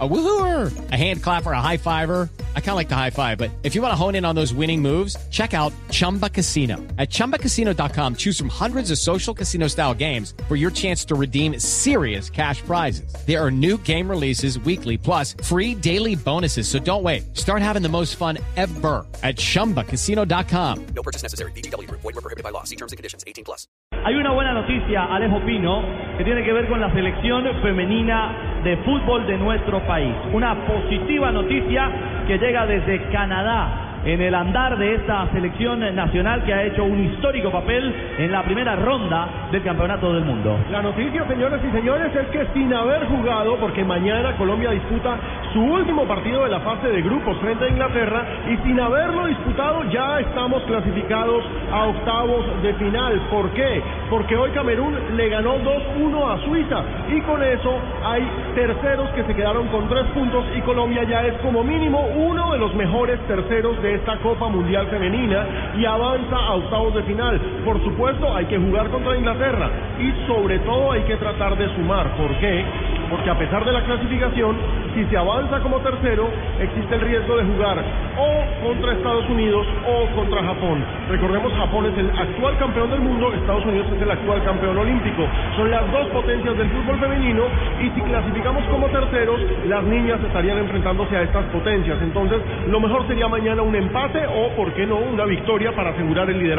A woohooer, a hand clapper, a high fiver. I kind of like the high five, but if you want to hone in on those winning moves, check out Chumba Casino. At ChumbaCasino.com, choose from hundreds of social casino style games for your chance to redeem serious cash prizes. There are new game releases weekly, plus free daily bonuses. So don't wait. Start having the most fun ever at ChumbaCasino.com. No purchase necessary. BGW. Void were prohibited by law. See terms and conditions. 18 plus. Hay una buena noticia, Alejo Pino, que tiene que ver con la selección femenina de fútbol de nuestro país. Una positiva noticia que llega desde Canadá en el andar de esta selección nacional que ha hecho un histórico papel en la primera ronda del Campeonato del Mundo. La noticia, señores y señores, es que sin haber jugado, porque mañana Colombia disputa su último partido de la fase de grupos frente a Inglaterra, y sin haberlo disputado ya estamos clasificados a octavos de final. ¿Por qué? Porque hoy Camerún le ganó 2-1 a Suiza y con eso hay terceros que se quedaron con tres puntos y Colombia ya es como mínimo uno de los mejores terceros de esta Copa Mundial Femenina y avanza a octavos de final. Por supuesto, hay que jugar contra Inglaterra y sobre todo hay que tratar de sumar. ¿Por qué? Porque a pesar de la clasificación, si se avanza como tercero, existe el riesgo de jugar o contra Estados Unidos o contra Japón. Recordemos, Japón es el actual campeón del mundo, Estados Unidos es el actual campeón olímpico. Son las dos potencias del fútbol femenino y si clasificamos como terceros, las niñas estarían enfrentándose a estas potencias. Entonces, lo mejor sería mañana un empate o, por qué no, una victoria para asegurar el liderazgo.